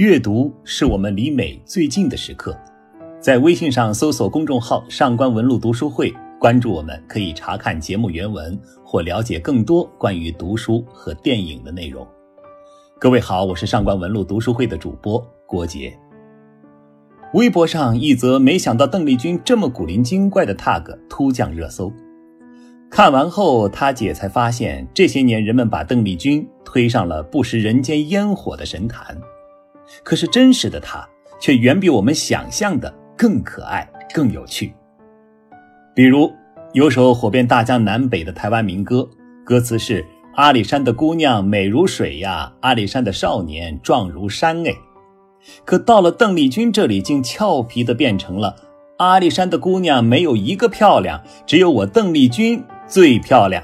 阅读是我们离美最近的时刻。在微信上搜索公众号“上官文录读书会”，关注我们，可以查看节目原文或了解更多关于读书和电影的内容。各位好，我是上官文录读书会的主播郭杰。微博上一则“没想到邓丽君这么古灵精怪”的 tag 突降热搜。看完后，他姐才发现，这些年人们把邓丽君推上了不食人间烟火的神坛，可是真实的她却远比我们想象的更可爱、更有趣。比如，有首火遍大江南北的台湾民歌，歌词是“阿里山的姑娘美如水呀，阿里山的少年壮如山哎”，可到了邓丽君这里，竟俏皮的变成了“阿里山的姑娘没有一个漂亮，只有我邓丽君”。最漂亮，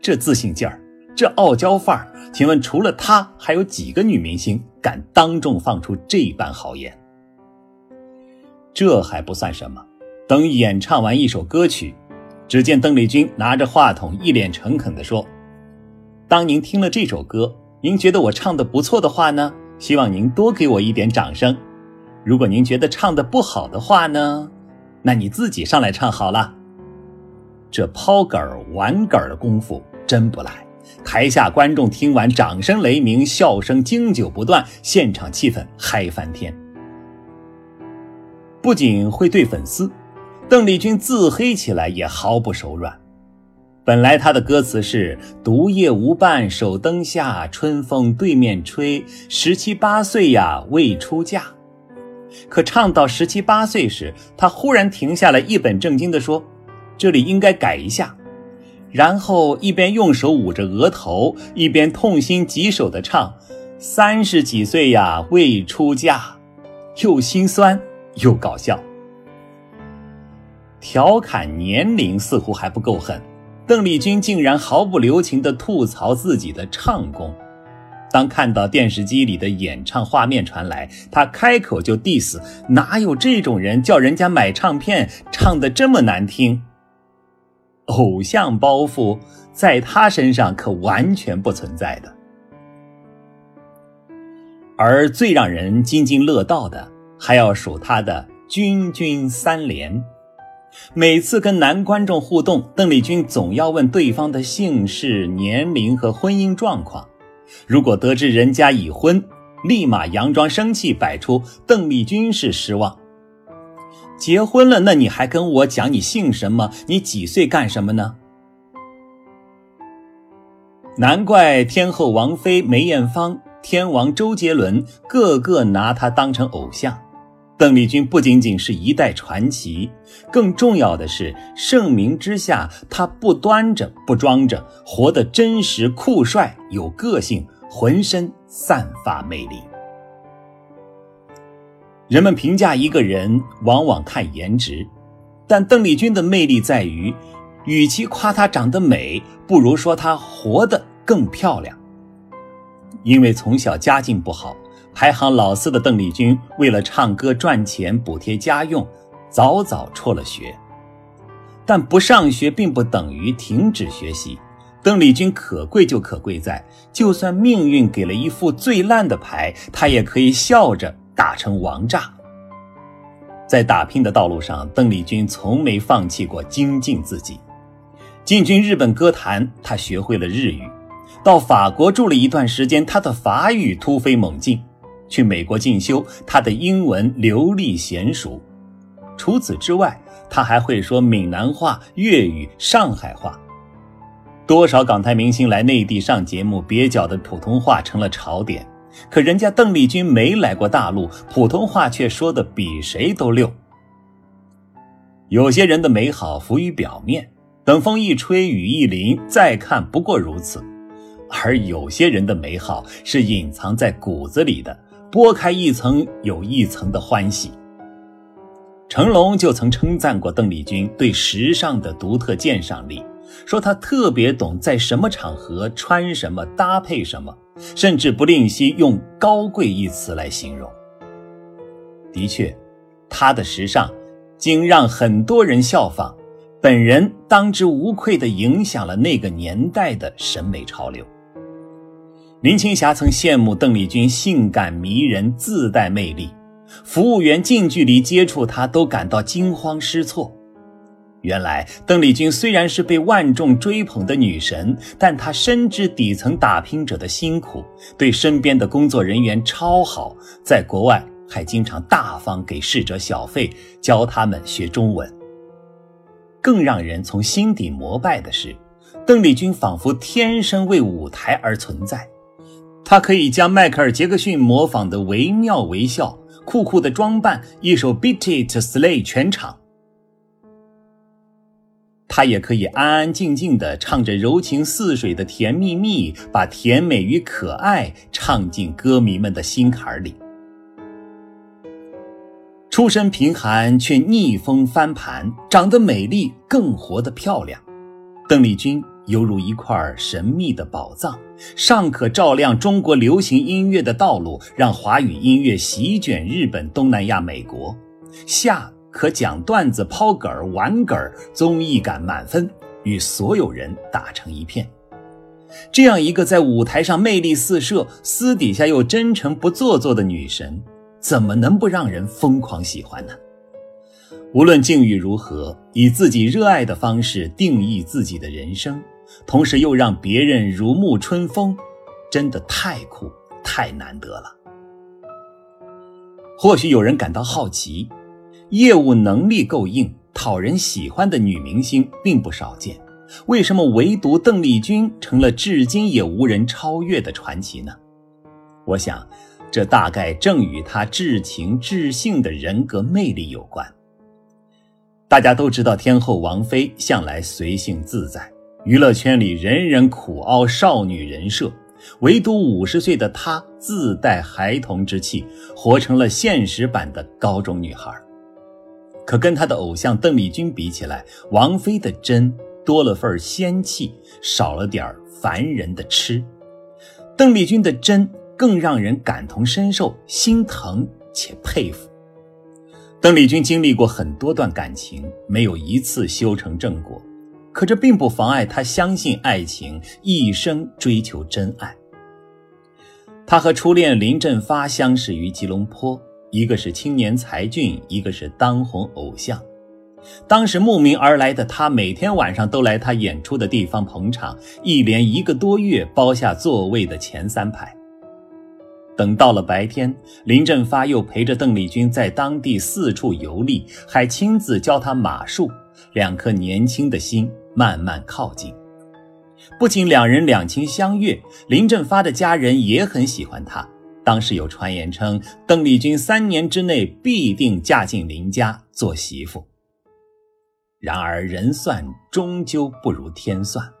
这自信劲儿，这傲娇范儿，请问除了她，还有几个女明星敢当众放出这般豪言？这还不算什么，等演唱完一首歌曲，只见邓丽君拿着话筒，一脸诚恳地说：“当您听了这首歌，您觉得我唱的不错的话呢，希望您多给我一点掌声；如果您觉得唱的不好的话呢，那你自己上来唱好了。”这抛梗儿玩梗儿的功夫真不赖，台下观众听完掌声雷鸣，笑声经久不断，现场气氛嗨翻天。不仅会对粉丝，邓丽君自黑起来也毫不手软。本来她的歌词是“独夜无伴守灯下，春风对面吹，十七八岁呀未出嫁”，可唱到十七八岁时，她忽然停下来，一本正经地说。这里应该改一下，然后一边用手捂着额头，一边痛心疾首地唱：“三十几岁呀，未出嫁。”又心酸又搞笑。调侃年龄似乎还不够狠，邓丽君竟然毫不留情地吐槽自己的唱功。当看到电视机里的演唱画面传来，她开口就 diss：“ 哪有这种人叫人家买唱片，唱的这么难听？”偶像包袱在他身上可完全不存在的，而最让人津津乐道的，还要数他的“君君三连”。每次跟男观众互动，邓丽君总要问对方的姓氏、年龄和婚姻状况。如果得知人家已婚，立马佯装生气，摆出邓丽君式失望。结婚了，那你还跟我讲你姓什么？你几岁？干什么呢？难怪天后王菲、梅艳芳、天王周杰伦个个拿她当成偶像。邓丽君不仅仅是一代传奇，更重要的是盛名之下，她不端着、不装着，活得真实、酷帅、有个性，浑身散发魅力。人们评价一个人往往看颜值，但邓丽君的魅力在于，与其夸她长得美，不如说她活得更漂亮。因为从小家境不好，排行老四的邓丽君为了唱歌赚钱补贴家用，早早辍了学。但不上学并不等于停止学习。邓丽君可贵就可贵在，就算命运给了一副最烂的牌，她也可以笑着。打成王炸。在打拼的道路上，邓丽君从没放弃过精进自己。进军日本歌坛，她学会了日语；到法国住了一段时间，她的法语突飞猛进；去美国进修，她的英文流利娴熟。除此之外，她还会说闽南话、粤语、上海话。多少港台明星来内地上节目，蹩脚的普通话成了潮点。可人家邓丽君没来过大陆，普通话却说的比谁都溜。有些人的美好浮于表面，等风一吹雨一淋，再看不过如此；而有些人的美好是隐藏在骨子里的，剥开一层有一层的欢喜。成龙就曾称赞过邓丽君对时尚的独特鉴赏力，说她特别懂在什么场合穿什么，搭配什么。甚至不吝惜用“高贵”一词来形容。的确，她的时尚竟让很多人效仿，本人当之无愧地影响了那个年代的审美潮流。林青霞曾羡慕邓丽君性感迷人、自带魅力，服务员近距离接触她都感到惊慌失措。原来，邓丽君虽然是被万众追捧的女神，但她深知底层打拼者的辛苦，对身边的工作人员超好，在国外还经常大方给侍者小费，教他们学中文。更让人从心底膜拜的是，邓丽君仿佛天生为舞台而存在。她可以将迈克尔·杰克逊模仿的惟妙惟肖，酷酷的装扮，一首《Beat It Slay》全场。她也可以安安静静地唱着柔情似水的《甜蜜蜜》，把甜美与可爱唱进歌迷们的心坎里。出身贫寒却逆风翻盘，长得美丽更活得漂亮。邓丽君犹如一块神秘的宝藏，上可照亮中国流行音乐的道路，让华语音乐席卷日本、东南亚、美国；下可讲段子、抛梗儿、玩梗儿，综艺感满分，与所有人打成一片。这样一个在舞台上魅力四射，私底下又真诚不做作的女神。怎么能不让人疯狂喜欢呢？无论境遇如何，以自己热爱的方式定义自己的人生，同时又让别人如沐春风，真的太酷、太难得了。或许有人感到好奇，业务能力够硬、讨人喜欢的女明星并不少见，为什么唯独邓丽君成了至今也无人超越的传奇呢？我想。这大概正与她至情至性的人格魅力有关。大家都知道，天后王菲向来随性自在，娱乐圈里人人苦熬少女人设，唯独五十岁的她自带孩童之气，活成了现实版的高中女孩。可跟她的偶像邓丽君比起来，王菲的真多了份仙气，少了点凡人的痴。邓丽君的真。更让人感同身受、心疼且佩服。邓丽君经历过很多段感情，没有一次修成正果，可这并不妨碍她相信爱情，一生追求真爱。她和初恋林振发相识于吉隆坡，一个是青年才俊，一个是当红偶像。当时慕名而来的他，每天晚上都来他演出的地方捧场，一连一个多月包下座位的前三排。等到了白天，林振发又陪着邓丽君在当地四处游历，还亲自教她马术。两颗年轻的心慢慢靠近。不仅两人两情相悦，林振发的家人也很喜欢他。当时有传言称，邓丽君三年之内必定嫁进林家做媳妇。然而，人算终究不如天算。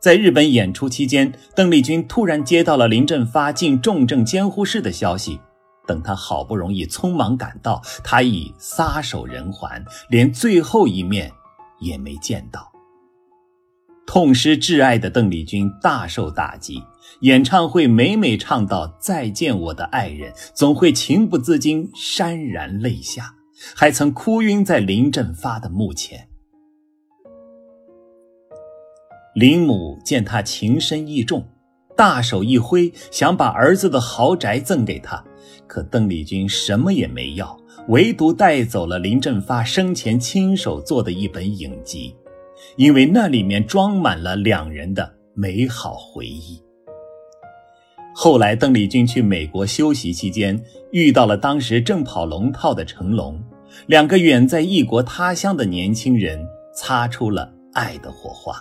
在日本演出期间，邓丽君突然接到了林振发进重症监护室的消息。等她好不容易匆忙赶到，他已撒手人寰，连最后一面也没见到。痛失挚爱的邓丽君大受打击，演唱会每每唱到“再见我的爱人”，总会情不自禁潸然泪下，还曾哭晕在林振发的墓前。林母见他情深意重，大手一挥，想把儿子的豪宅赠给他。可邓丽君什么也没要，唯独带走了林振发生前亲手做的一本影集，因为那里面装满了两人的美好回忆。后来，邓丽君去美国休息期间，遇到了当时正跑龙套的成龙，两个远在异国他乡的年轻人擦出了爱的火花。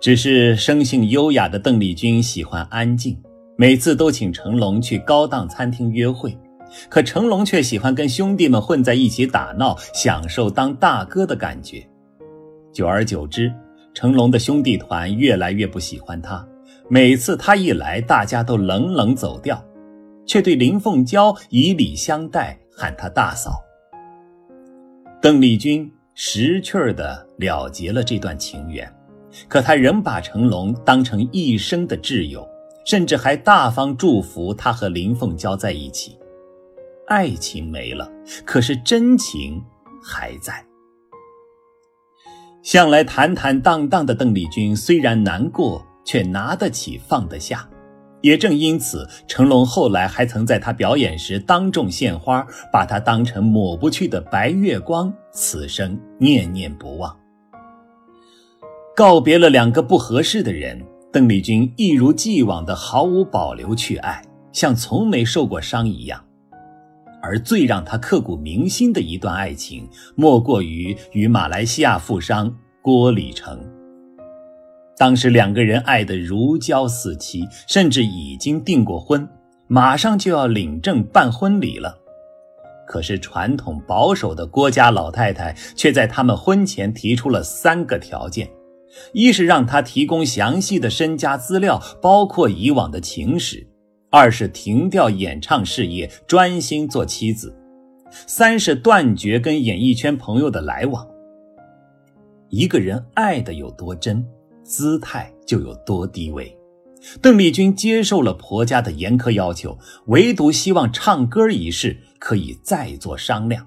只是生性优雅的邓丽君喜欢安静，每次都请成龙去高档餐厅约会，可成龙却喜欢跟兄弟们混在一起打闹，享受当大哥的感觉。久而久之，成龙的兄弟团越来越不喜欢他，每次他一来，大家都冷冷走掉，却对林凤娇以礼相待，喊她大嫂。邓丽君识趣儿的了结了这段情缘。可他仍把成龙当成一生的挚友，甚至还大方祝福他和林凤娇在一起。爱情没了，可是真情还在。向来坦坦荡荡的邓丽君虽然难过，却拿得起放得下。也正因此，成龙后来还曾在他表演时当众献花，把他当成抹不去的白月光，此生念念不忘。告别了两个不合适的人，邓丽君一如既往的毫无保留去爱，像从没受过伤一样。而最让她刻骨铭心的一段爱情，莫过于与马来西亚富商郭礼成。当时两个人爱得如胶似漆，甚至已经订过婚，马上就要领证办婚礼了。可是传统保守的郭家老太太却在他们婚前提出了三个条件：一是让他提供详细的身家资料，包括以往的情史；二是停掉演唱事业，专心做妻子；三是断绝跟演艺圈朋友的来往。一个人爱的有多真？姿态就有多低微。邓丽君接受了婆家的严苛要求，唯独希望唱歌一事可以再做商量。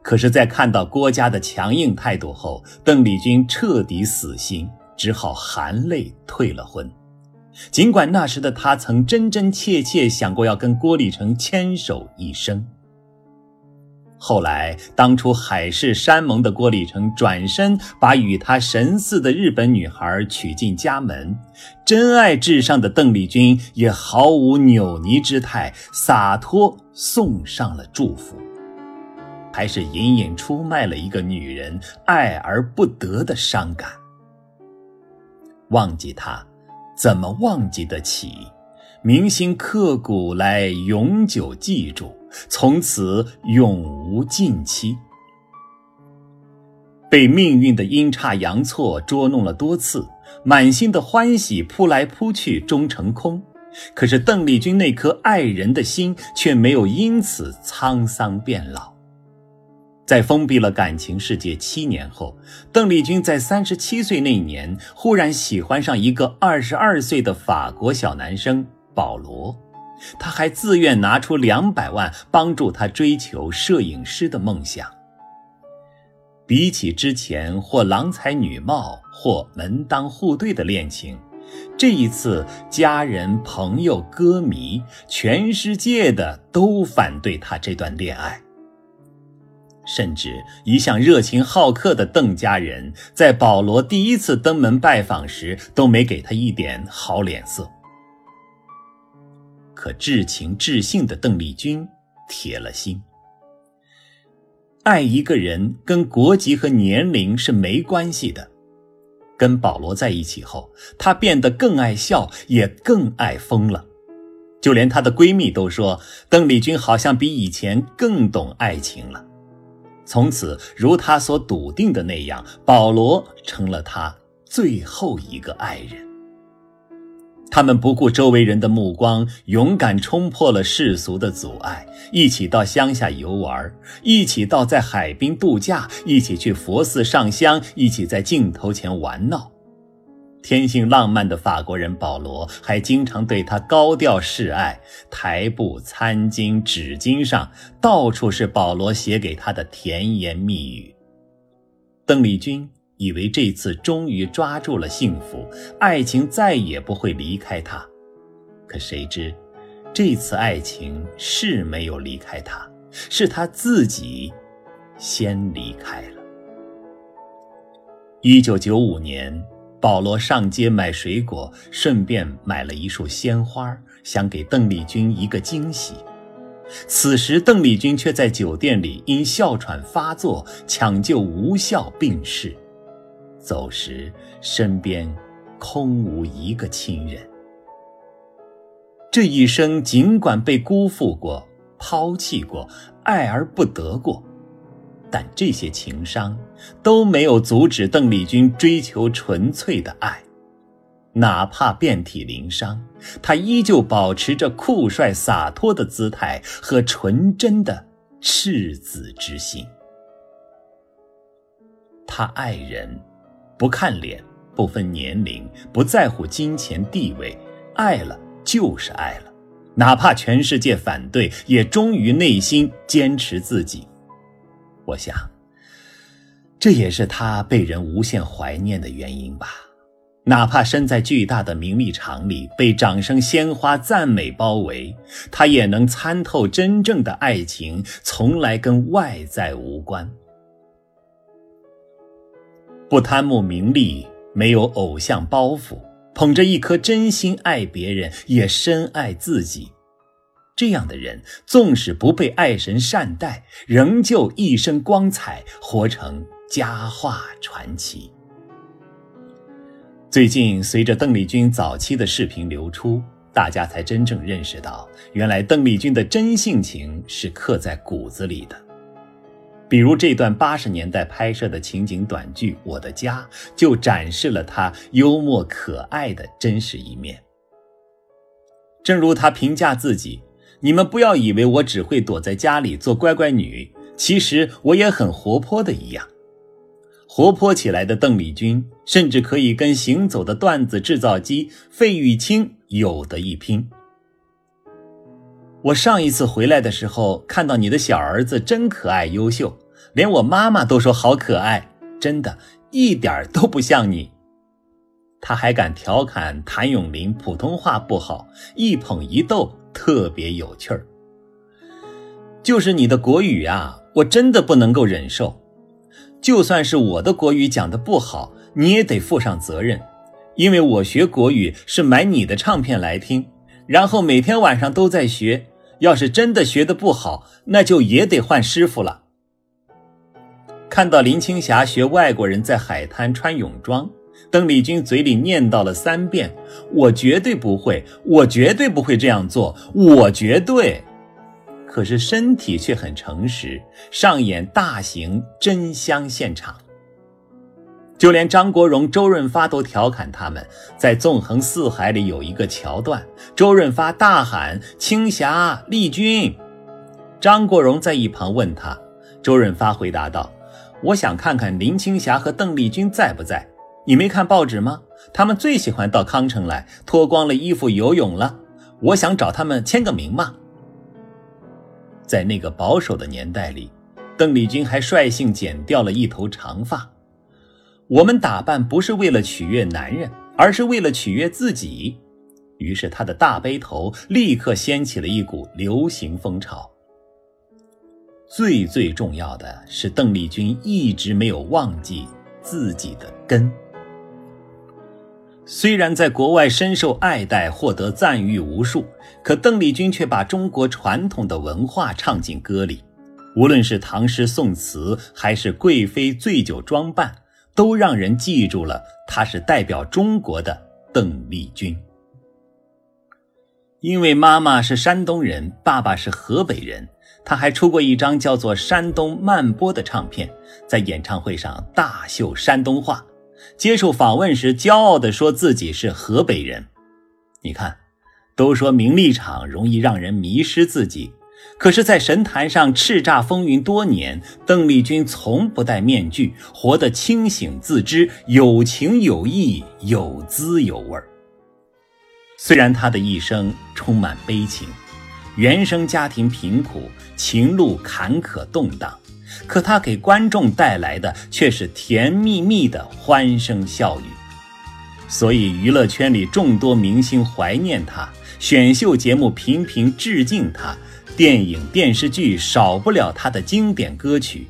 可是，在看到郭家的强硬态度后，邓丽君彻底死心，只好含泪退了婚。尽管那时的她曾真真切切想过要跟郭立成牵手一生。后来，当初海誓山盟的郭立成转身把与他神似的日本女孩娶进家门，真爱至上的邓丽君也毫无扭捏之态，洒脱送上了祝福，还是隐隐出卖了一个女人爱而不得的伤感。忘记他，怎么忘记得起？铭心刻骨来永久记住。从此永无近期。被命运的阴差阳错捉弄了多次，满心的欢喜扑来扑去终成空。可是邓丽君那颗爱人的心却没有因此沧桑变老。在封闭了感情世界七年后，邓丽君在三十七岁那年忽然喜欢上一个二十二岁的法国小男生保罗。他还自愿拿出两百万帮助他追求摄影师的梦想。比起之前或郎才女貌或门当户对的恋情，这一次家人、朋友、歌迷，全世界的都反对他这段恋爱。甚至一向热情好客的邓家人，在保罗第一次登门拜访时，都没给他一点好脸色。可至情至性的邓丽君铁了心，爱一个人跟国籍和年龄是没关系的。跟保罗在一起后，她变得更爱笑，也更爱疯了。就连她的闺蜜都说，邓丽君好像比以前更懂爱情了。从此，如她所笃定的那样，保罗成了她最后一个爱人。他们不顾周围人的目光，勇敢冲破了世俗的阻碍，一起到乡下游玩，一起到在海滨度假，一起去佛寺上香，一起在镜头前玩闹。天性浪漫的法国人保罗还经常对他高调示爱，台布、餐巾、纸巾上到处是保罗写给他的甜言蜜语。邓丽君。以为这次终于抓住了幸福，爱情再也不会离开他。可谁知，这次爱情是没有离开他，是他自己先离开了。一九九五年，保罗上街买水果，顺便买了一束鲜花，想给邓丽君一个惊喜。此时，邓丽君却在酒店里因哮喘发作，抢救无效病逝。走时，身边空无一个亲人。这一生，尽管被辜负过、抛弃过、爱而不得过，但这些情伤都没有阻止邓丽君追求纯粹的爱。哪怕遍体鳞伤，她依旧保持着酷帅洒脱的姿态和纯真的赤子之心。她爱人。不看脸，不分年龄，不在乎金钱地位，爱了就是爱了，哪怕全世界反对，也忠于内心，坚持自己。我想，这也是他被人无限怀念的原因吧。哪怕身在巨大的名利场里，被掌声、鲜花、赞美包围，他也能参透真正的爱情从来跟外在无关。不贪慕名利，没有偶像包袱，捧着一颗真心爱别人，也深爱自己。这样的人，纵使不被爱神善待，仍旧一身光彩，活成佳话传奇。最近，随着邓丽君早期的视频流出，大家才真正认识到，原来邓丽君的真性情是刻在骨子里的。比如这段八十年代拍摄的情景短剧《我的家》，就展示了她幽默可爱的真实一面。正如她评价自己：“你们不要以为我只会躲在家里做乖乖女，其实我也很活泼的一样。”活泼起来的邓丽君，甚至可以跟行走的段子制造机费玉清有得一拼。我上一次回来的时候，看到你的小儿子真可爱优秀，连我妈妈都说好可爱，真的一点都不像你。他还敢调侃谭咏麟普通话不好，一捧一逗，特别有趣儿。就是你的国语啊，我真的不能够忍受。就算是我的国语讲的不好，你也得负上责任，因为我学国语是买你的唱片来听，然后每天晚上都在学。要是真的学的不好，那就也得换师傅了。看到林青霞学外国人在海滩穿泳装，邓丽君嘴里念叨了三遍：“我绝对不会，我绝对不会这样做，我绝对。”可是身体却很诚实，上演大型真香现场。就连张国荣、周润发都调侃他们在《纵横四海》里有一个桥段，周润发大喊“青霞、丽君”，张国荣在一旁问他，周润发回答道：“我想看看林青霞和邓丽君在不在？你没看报纸吗？他们最喜欢到康城来，脱光了衣服游泳了。我想找他们签个名嘛。”在那个保守的年代里，邓丽君还率性剪掉了一头长发。我们打扮不是为了取悦男人，而是为了取悦自己。于是她的大背头立刻掀起了一股流行风潮。最最重要的是，邓丽君一直没有忘记自己的根。虽然在国外深受爱戴，获得赞誉无数，可邓丽君却把中国传统的文化唱进歌里。无论是唐诗宋词，还是贵妃醉酒装扮，都让人记住了她是代表中国的邓丽君。因为妈妈是山东人，爸爸是河北人，她还出过一张叫做《山东慢播》的唱片，在演唱会上大秀山东话。接受访问时，骄傲地说自己是河北人。你看，都说名利场容易让人迷失自己，可是，在神坛上叱咤风云多年，邓丽君从不戴面具，活得清醒自知，有情有义，有滋有味。虽然她的一生充满悲情，原生家庭贫苦，情路坎坷动荡。可她给观众带来的却是甜蜜蜜的欢声笑语，所以娱乐圈里众多明星怀念她，选秀节目频频致敬她，电影电视剧少不了他的经典歌曲，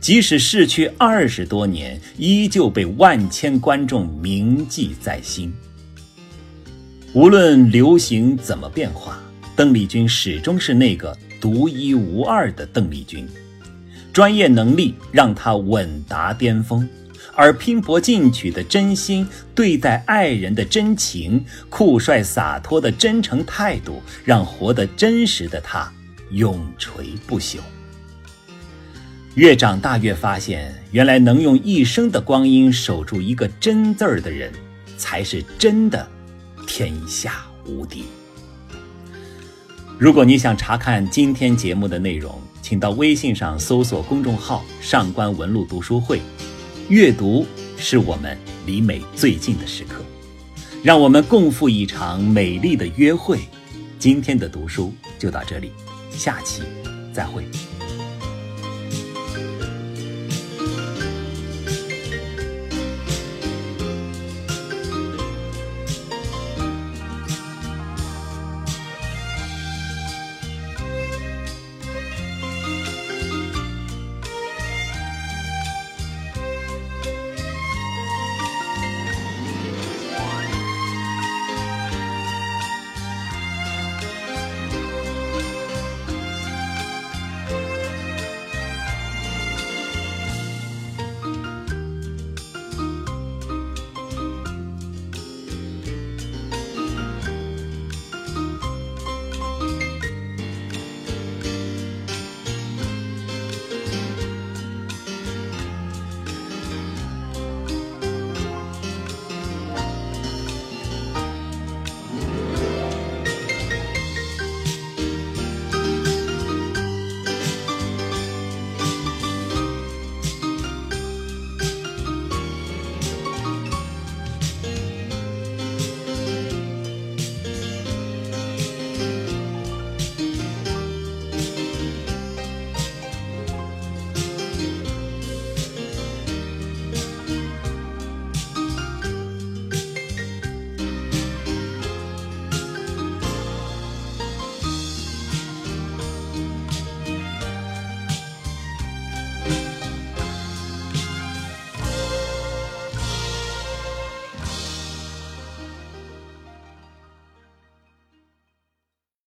即使逝去二十多年，依旧被万千观众铭记在心。无论流行怎么变化，邓丽君始终是那个独一无二的邓丽君。专业能力让她稳达巅峰，而拼搏进取的真心、对待爱人的真情、酷帅洒脱的真诚态度，让活得真实的她永垂不朽。越长大越发现，原来能用一生的光阴守住一个“真”字儿的人，才是真的天下无敌。如果你想查看今天节目的内容，请到微信上搜索公众号“上官文露读书会”，阅读是我们离美最近的时刻，让我们共赴一场美丽的约会。今天的读书就到这里，下期再会。